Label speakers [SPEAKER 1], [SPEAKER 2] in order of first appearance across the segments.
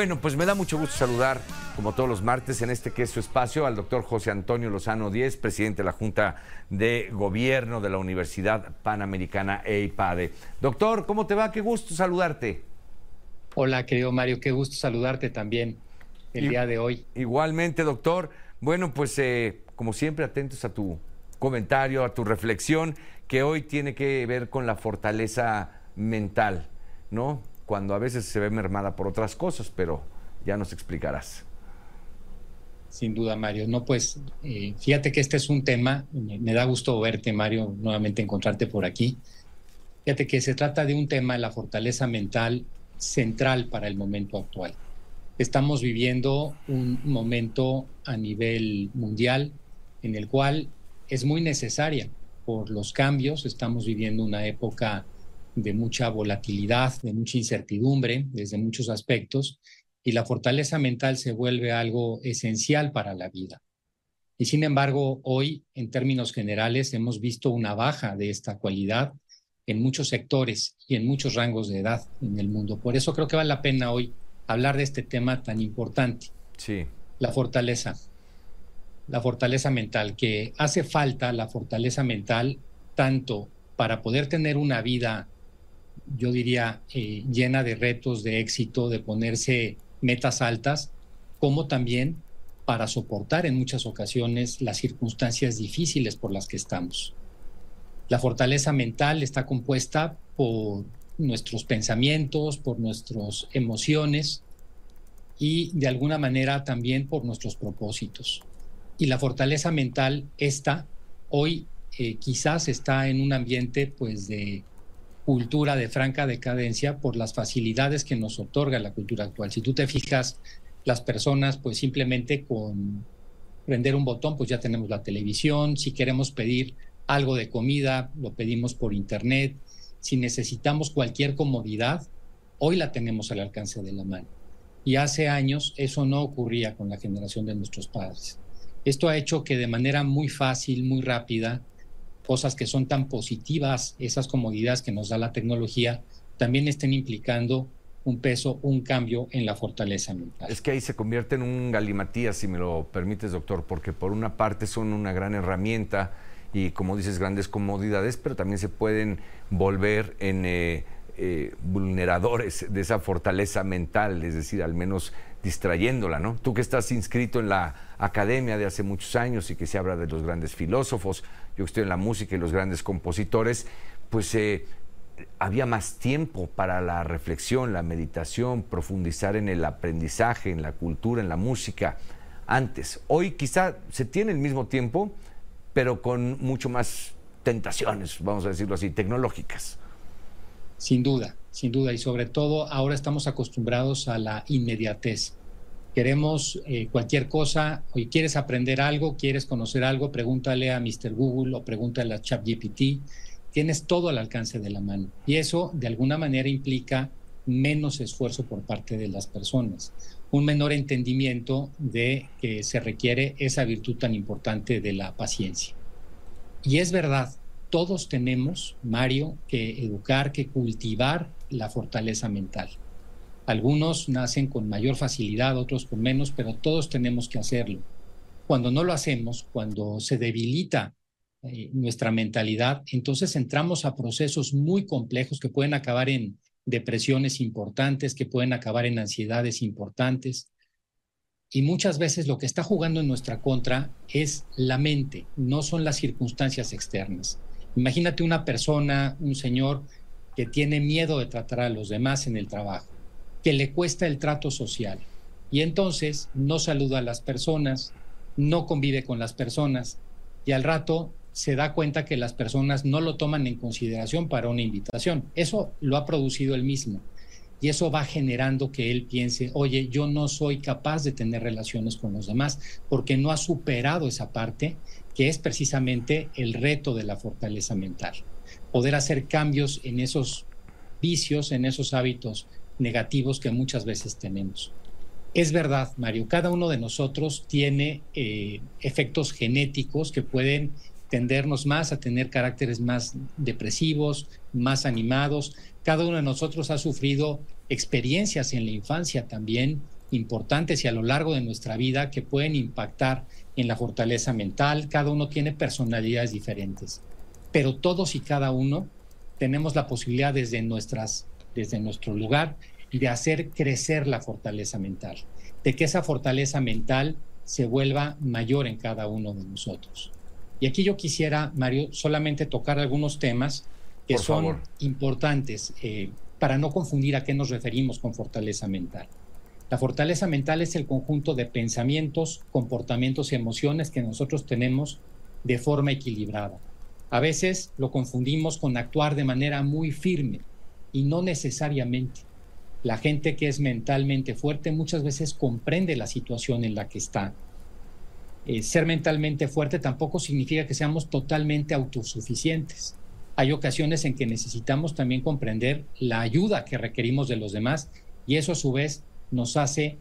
[SPEAKER 1] Bueno, pues me da mucho gusto saludar, como todos los martes, en este que es su espacio, al doctor José Antonio Lozano Díez, presidente de la Junta de Gobierno de la Universidad Panamericana EIPADE. Doctor, ¿cómo te va? Qué gusto saludarte.
[SPEAKER 2] Hola, querido Mario, qué gusto saludarte también el día de hoy.
[SPEAKER 1] Igualmente, doctor. Bueno, pues eh, como siempre, atentos a tu comentario, a tu reflexión, que hoy tiene que ver con la fortaleza mental, ¿no? Cuando a veces se ve mermada por otras cosas, pero ya nos explicarás.
[SPEAKER 2] Sin duda, Mario. No, pues eh, fíjate que este es un tema, me, da gusto verte, Mario, nuevamente encontrarte por aquí. Fíjate que se trata de un tema, la fortaleza mental central para el momento actual. Estamos viviendo un momento a nivel mundial en el cual es muy necesaria por los cambios. Estamos viviendo una época de mucha volatilidad, de mucha incertidumbre desde muchos aspectos, y la fortaleza mental se vuelve algo esencial para la vida. Y sin embargo, hoy, en términos generales, hemos visto una baja de esta cualidad en muchos sectores y en muchos rangos de edad en el mundo. Por eso creo que vale la pena hoy hablar de este tema tan importante.
[SPEAKER 1] Sí.
[SPEAKER 2] La fortaleza. La fortaleza mental, que hace falta la fortaleza mental tanto para poder tener una vida yo diría, eh, llena de retos, de éxito, de ponerse metas altas, como también para soportar en muchas ocasiones las circunstancias difíciles por las que estamos. La fortaleza mental está compuesta por nuestros pensamientos, por nuestras emociones y de alguna manera también por nuestros propósitos. Y la fortaleza mental esta hoy eh, quizás está en un ambiente pues de cultura de franca decadencia por las facilidades que nos otorga la cultura actual. Si tú te fijas, las personas pues simplemente con prender un botón pues ya tenemos la televisión, si queremos pedir algo de comida, lo pedimos por internet, si necesitamos cualquier comodidad, hoy la tenemos al alcance de la mano. Y hace años eso no ocurría con la generación de nuestros padres. Esto ha hecho que de manera muy fácil, muy rápida, cosas que son tan positivas, esas comodidades que nos da la tecnología, también estén implicando un peso, un cambio en la fortaleza mental.
[SPEAKER 1] Es que ahí se convierte en un galimatías, si me lo permites, doctor, porque por una parte son una gran herramienta y, como dices, grandes comodidades, pero también se pueden volver en eh, eh, vulneradores de esa fortaleza mental, es decir, al menos distrayéndola, ¿no? Tú que estás inscrito en la academia de hace muchos años y que se habla de los grandes filósofos, yo que estoy en la música y los grandes compositores, pues eh, había más tiempo para la reflexión, la meditación, profundizar en el aprendizaje, en la cultura, en la música, antes. Hoy quizá se tiene el mismo tiempo, pero con mucho más tentaciones, vamos a decirlo así, tecnológicas.
[SPEAKER 2] Sin duda, sin duda, y sobre todo ahora estamos acostumbrados a la inmediatez. Queremos eh, cualquier cosa, hoy quieres aprender algo, quieres conocer algo, pregúntale a Mr. Google o pregúntale a ChatGPT. Tienes todo al alcance de la mano. Y eso de alguna manera implica menos esfuerzo por parte de las personas, un menor entendimiento de que se requiere esa virtud tan importante de la paciencia. Y es verdad, todos tenemos, Mario, que educar, que cultivar la fortaleza mental. Algunos nacen con mayor facilidad, otros con menos, pero todos tenemos que hacerlo. Cuando no lo hacemos, cuando se debilita eh, nuestra mentalidad, entonces entramos a procesos muy complejos que pueden acabar en depresiones importantes, que pueden acabar en ansiedades importantes. Y muchas veces lo que está jugando en nuestra contra es la mente, no son las circunstancias externas. Imagínate una persona, un señor que tiene miedo de tratar a los demás en el trabajo, que le cuesta el trato social y entonces no saluda a las personas, no convive con las personas y al rato se da cuenta que las personas no lo toman en consideración para una invitación. Eso lo ha producido él mismo y eso va generando que él piense, oye, yo no soy capaz de tener relaciones con los demás porque no ha superado esa parte que es precisamente el reto de la fortaleza mental. Poder hacer cambios en esos vicios, en esos hábitos negativos que muchas veces tenemos. Es verdad, Mario, cada uno de nosotros tiene eh, efectos genéticos que pueden tendernos más a tener caracteres más depresivos, más animados. Cada uno de nosotros ha sufrido experiencias en la infancia también importantes y a lo largo de nuestra vida que pueden impactar en la fortaleza mental. Cada uno tiene personalidades diferentes, pero todos y cada uno tenemos la posibilidad desde, nuestras, desde nuestro lugar de hacer crecer la fortaleza mental, de que esa fortaleza mental se vuelva mayor en cada uno de nosotros. Y aquí yo quisiera, Mario, solamente tocar algunos temas que son importantes eh, para no confundir a qué nos referimos con fortaleza mental. La fortaleza mental es el conjunto de pensamientos, comportamientos y emociones que nosotros tenemos de forma equilibrada. A veces lo confundimos con actuar de manera muy firme y no necesariamente. La gente que es mentalmente fuerte muchas veces comprende la situación en la que está. Eh, ser mentalmente fuerte tampoco significa que seamos totalmente autosuficientes. Hay ocasiones en que necesitamos también comprender la ayuda que requerimos de los demás y eso a su vez nos hace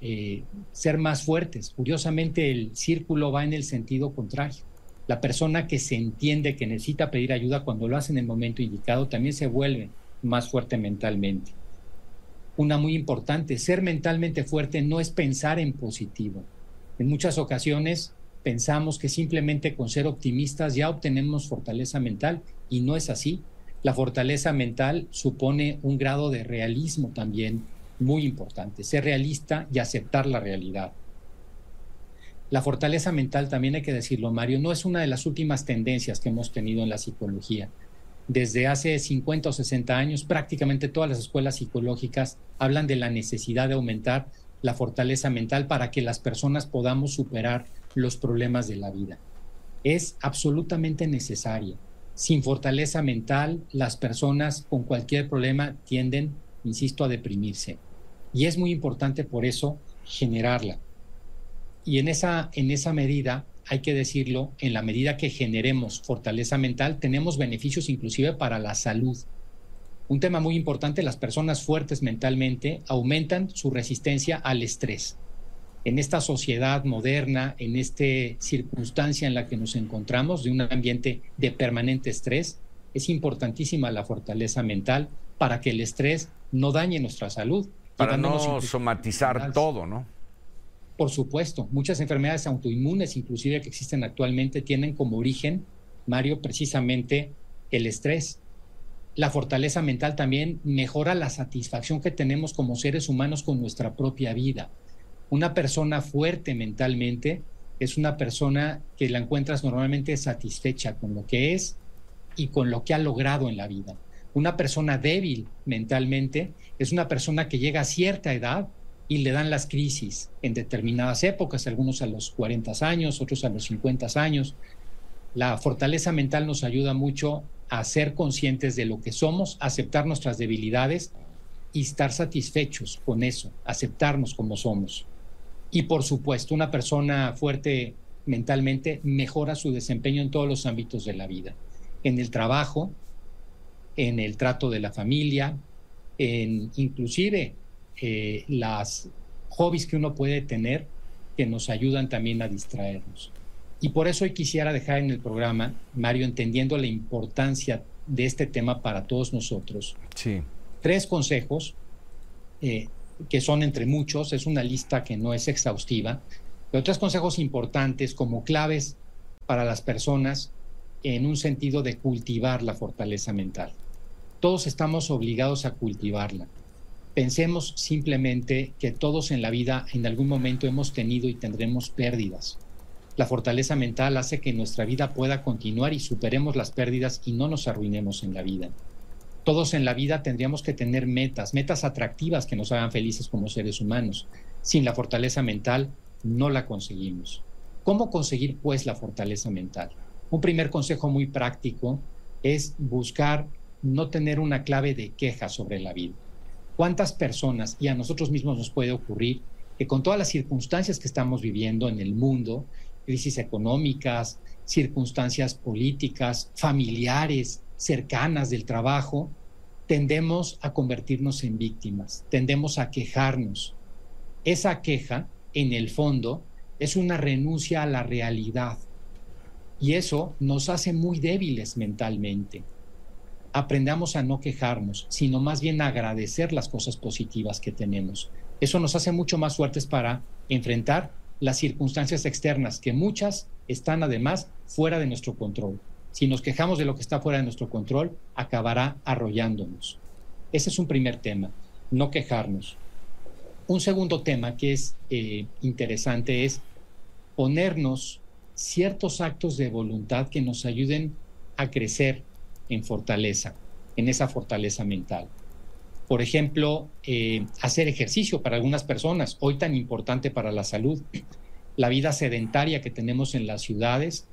[SPEAKER 2] eh, ser más fuertes. Curiosamente, el círculo va en el sentido contrario. La persona que se entiende que necesita pedir ayuda cuando lo hace en el momento indicado también se vuelve más fuerte mentalmente. Una muy importante, ser mentalmente fuerte no es pensar en positivo. En muchas ocasiones pensamos que simplemente con ser optimistas ya obtenemos fortaleza mental y no es así. La fortaleza mental supone un grado de realismo también muy importante, ser realista y aceptar la realidad. La fortaleza mental, también hay que decirlo, Mario, no es una de las últimas tendencias que hemos tenido en la psicología. Desde hace 50 o 60 años, prácticamente todas las escuelas psicológicas hablan de la necesidad de aumentar la fortaleza mental para que las personas podamos superar los problemas de la vida. Es absolutamente necesaria. Sin fortaleza mental, las personas con cualquier problema tienden insisto, a deprimirse. Y es muy importante por eso generarla. Y en esa, en esa medida, hay que decirlo, en la medida que generemos fortaleza mental, tenemos beneficios inclusive para la salud. Un tema muy importante, las personas fuertes mentalmente aumentan su resistencia al estrés. En esta sociedad moderna, en esta circunstancia en la que nos encontramos, de un ambiente de permanente estrés, es importantísima la fortaleza mental para que el estrés no dañe nuestra salud.
[SPEAKER 1] Para no somatizar todo, ¿no?
[SPEAKER 2] Por supuesto, muchas enfermedades autoinmunes, inclusive que existen actualmente, tienen como origen, Mario, precisamente el estrés. La fortaleza mental también mejora la satisfacción que tenemos como seres humanos con nuestra propia vida. Una persona fuerte mentalmente es una persona que la encuentras normalmente satisfecha con lo que es y con lo que ha logrado en la vida. Una persona débil mentalmente es una persona que llega a cierta edad y le dan las crisis en determinadas épocas, algunos a los 40 años, otros a los 50 años. La fortaleza mental nos ayuda mucho a ser conscientes de lo que somos, aceptar nuestras debilidades y estar satisfechos con eso, aceptarnos como somos. Y por supuesto, una persona fuerte mentalmente mejora su desempeño en todos los ámbitos de la vida, en el trabajo, en el trato de la familia, en inclusive eh, las hobbies que uno puede tener que nos ayudan también a distraernos. Y por eso hoy quisiera dejar en el programa, Mario, entendiendo la importancia de este tema para todos nosotros,
[SPEAKER 1] sí.
[SPEAKER 2] tres consejos eh, que son entre muchos, es una lista que no es exhaustiva, pero tres consejos importantes como claves para las personas en un sentido de cultivar la fortaleza mental todos estamos obligados a cultivarla. Pensemos simplemente que todos en la vida en algún momento hemos tenido y tendremos pérdidas. La fortaleza mental hace que nuestra vida pueda continuar y superemos las pérdidas y no nos arruinemos en la vida. Todos en la vida tendríamos que tener metas, metas atractivas que nos hagan felices como seres humanos. Sin la fortaleza mental no la conseguimos. ¿Cómo conseguir pues la fortaleza mental? Un primer consejo muy práctico es buscar no tener una clave de queja sobre la vida. ¿Cuántas personas, y a nosotros mismos nos puede ocurrir, que con todas las circunstancias que estamos viviendo en el mundo, crisis económicas, circunstancias políticas, familiares, cercanas del trabajo, tendemos a convertirnos en víctimas, tendemos a quejarnos. Esa queja, en el fondo, es una renuncia a la realidad y eso nos hace muy débiles mentalmente aprendamos a no quejarnos, sino más bien a agradecer las cosas positivas que tenemos. Eso nos hace mucho más fuertes para enfrentar las circunstancias externas, que muchas están además fuera de nuestro control. Si nos quejamos de lo que está fuera de nuestro control, acabará arrollándonos. Ese es un primer tema, no quejarnos. Un segundo tema que es eh, interesante es ponernos ciertos actos de voluntad que nos ayuden a crecer en fortaleza, en esa fortaleza mental. Por ejemplo, eh, hacer ejercicio para algunas personas, hoy tan importante para la salud. La vida sedentaria que tenemos en las ciudades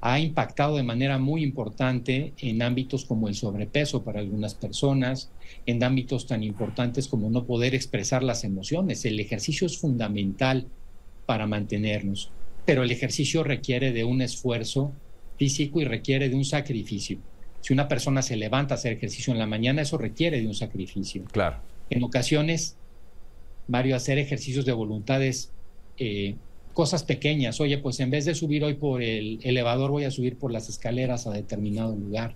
[SPEAKER 2] ha impactado de manera muy importante en ámbitos como el sobrepeso para algunas personas, en ámbitos tan importantes como no poder expresar las emociones. El ejercicio es fundamental para mantenernos, pero el ejercicio requiere de un esfuerzo físico y requiere de un sacrificio. Si una persona se levanta a hacer ejercicio en la mañana, eso requiere de un sacrificio.
[SPEAKER 1] Claro.
[SPEAKER 2] En ocasiones, Mario, hacer ejercicios de voluntades, eh, cosas pequeñas. Oye, pues en vez de subir hoy por el elevador, voy a subir por las escaleras a determinado lugar.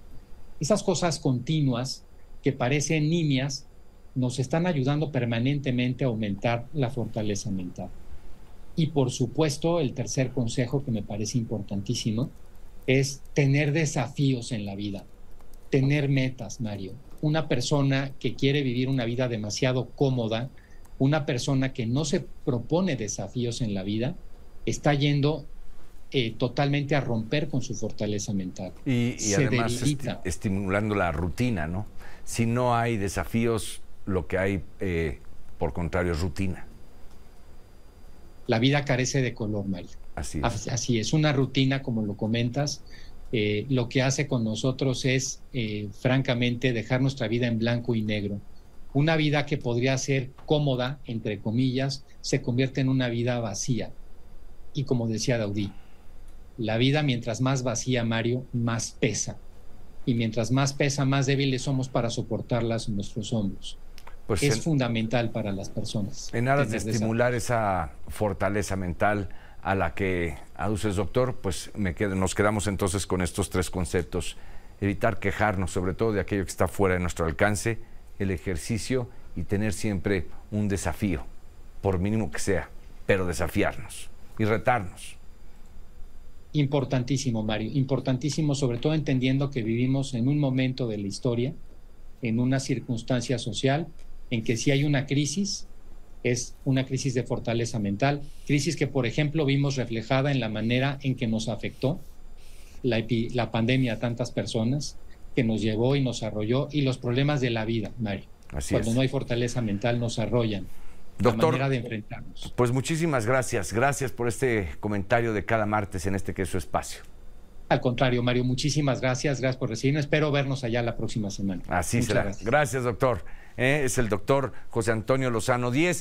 [SPEAKER 2] Esas cosas continuas que parecen nimias nos están ayudando permanentemente a aumentar la fortaleza mental. Y por supuesto, el tercer consejo que me parece importantísimo es tener desafíos en la vida tener metas, Mario. Una persona que quiere vivir una vida demasiado cómoda, una persona que no se propone desafíos en la vida, está yendo eh, totalmente a romper con su fortaleza mental.
[SPEAKER 1] Y, además estimulando la rutina, ¿no? Si no hay desafíos, lo que hay, eh, por contrario, es rutina.
[SPEAKER 2] La vida carece de color, Mario. Así es. Así es, una rutina, como lo comentas, eh, lo que hace con nosotros es, eh, francamente, dejar nuestra vida en blanco y negro. Una vida que podría ser cómoda, entre comillas, se convierte en una vida vacía. Y como decía Daudí, la vida mientras más vacía, Mario, más pesa. Y mientras más pesa, más débiles somos para soportarlas en nuestros hombros. Pues es fundamental para las personas.
[SPEAKER 1] En aras de estimular esa fortaleza mental, a la que aduces, doctor, pues me nos quedamos entonces con estos tres conceptos. Evitar quejarnos, sobre todo de aquello que está fuera de nuestro alcance, el ejercicio y tener siempre un desafío, por mínimo que sea, pero desafiarnos y retarnos.
[SPEAKER 2] Importantísimo, Mario, importantísimo, sobre todo entendiendo que vivimos en un momento de la historia, en una circunstancia social, en que si hay una crisis, es una crisis de fortaleza mental, crisis que, por ejemplo, vimos reflejada en la manera en que nos afectó la, pandemia a tantas personas, que nos llevó y nos arrolló, y los problemas de la vida, Mario. Cuando no hay fortaleza mental, nos arrollan.
[SPEAKER 1] Doctor, la manera de enfrentarnos. Pues muchísimas gracias. Gracias por este comentario de cada martes en este que es su espacio.
[SPEAKER 2] Al contrario, Mario, muchísimas gracias. Gracias por recibirnos. Espero vernos allá la próxima semana.
[SPEAKER 1] Así será. Gracias, doctor. Eh, es el doctor José Antonio Lozano Díez.